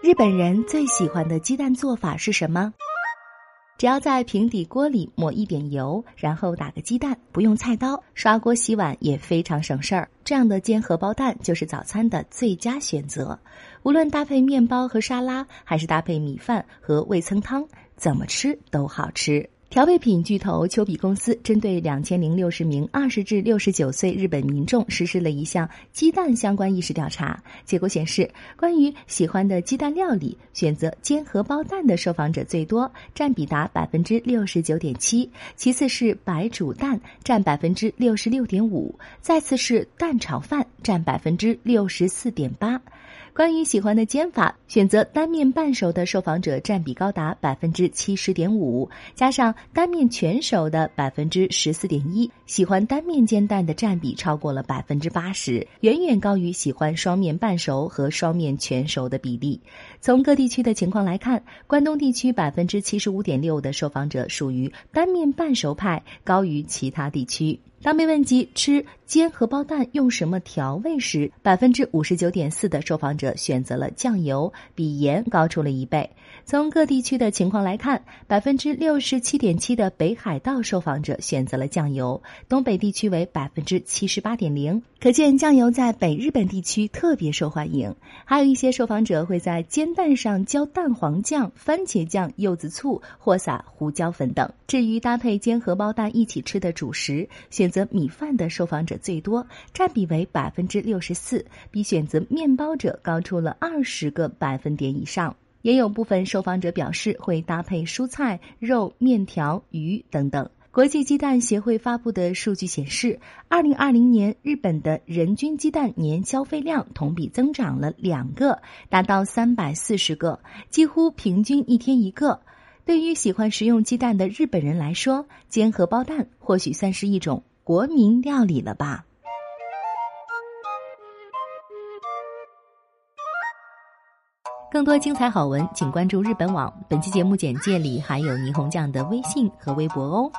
日本人最喜欢的鸡蛋做法是什么？只要在平底锅里抹一点油，然后打个鸡蛋，不用菜刀，刷锅洗碗也非常省事儿。这样的煎荷包蛋就是早餐的最佳选择。无论搭配面包和沙拉，还是搭配米饭和味噌汤，怎么吃都好吃。调味品巨头丘比公司针对两千零六十名二十至六十九岁日本民众实施了一项鸡蛋相关意识调查，结果显示，关于喜欢的鸡蛋料理，选择煎荷包蛋的受访者最多，占比达百分之六十九点七，其次是白煮蛋，占百分之六十六点五，再次是蛋炒饭，占百分之六十四点八。关于喜欢的煎法，选择单面半熟的受访者占比高达百分之七十点五，加上单面全熟的百分之十四点一，喜欢单面煎蛋的占比超过了百分之八十，远远高于喜欢双面半熟和双面全熟的比例。从各地区的情况来看，关东地区百分之七十五点六的受访者属于单面半熟派，高于其他地区。当被问及吃煎荷包蛋用什么调味时，百分之五十九点四的受访者选择了酱油，比盐高出了一倍。从各地区的情况来看，百分之六十七点七的北海道受访者选择了酱油，东北地区为百分之七十八点零。可见酱油在北日本地区特别受欢迎。还有一些受访者会在煎蛋上浇蛋黄酱、番茄酱、柚子醋或撒胡椒粉等。至于搭配煎荷包蛋一起吃的主食，选。选择米饭的受访者最多，占比为百分之六十四，比选择面包者高出了二十个百分点以上。也有部分受访者表示会搭配蔬菜、肉、面条、鱼等等。国际鸡蛋协会发布的数据显示，二零二零年日本的人均鸡蛋年消费量同比增长了两个，达到三百四十个，几乎平均一天一个。对于喜欢食用鸡蛋的日本人来说，煎荷包蛋或许算是一种。国民料理了吧？更多精彩好文，请关注日本网。本期节目简介里还有霓虹酱的微信和微博哦。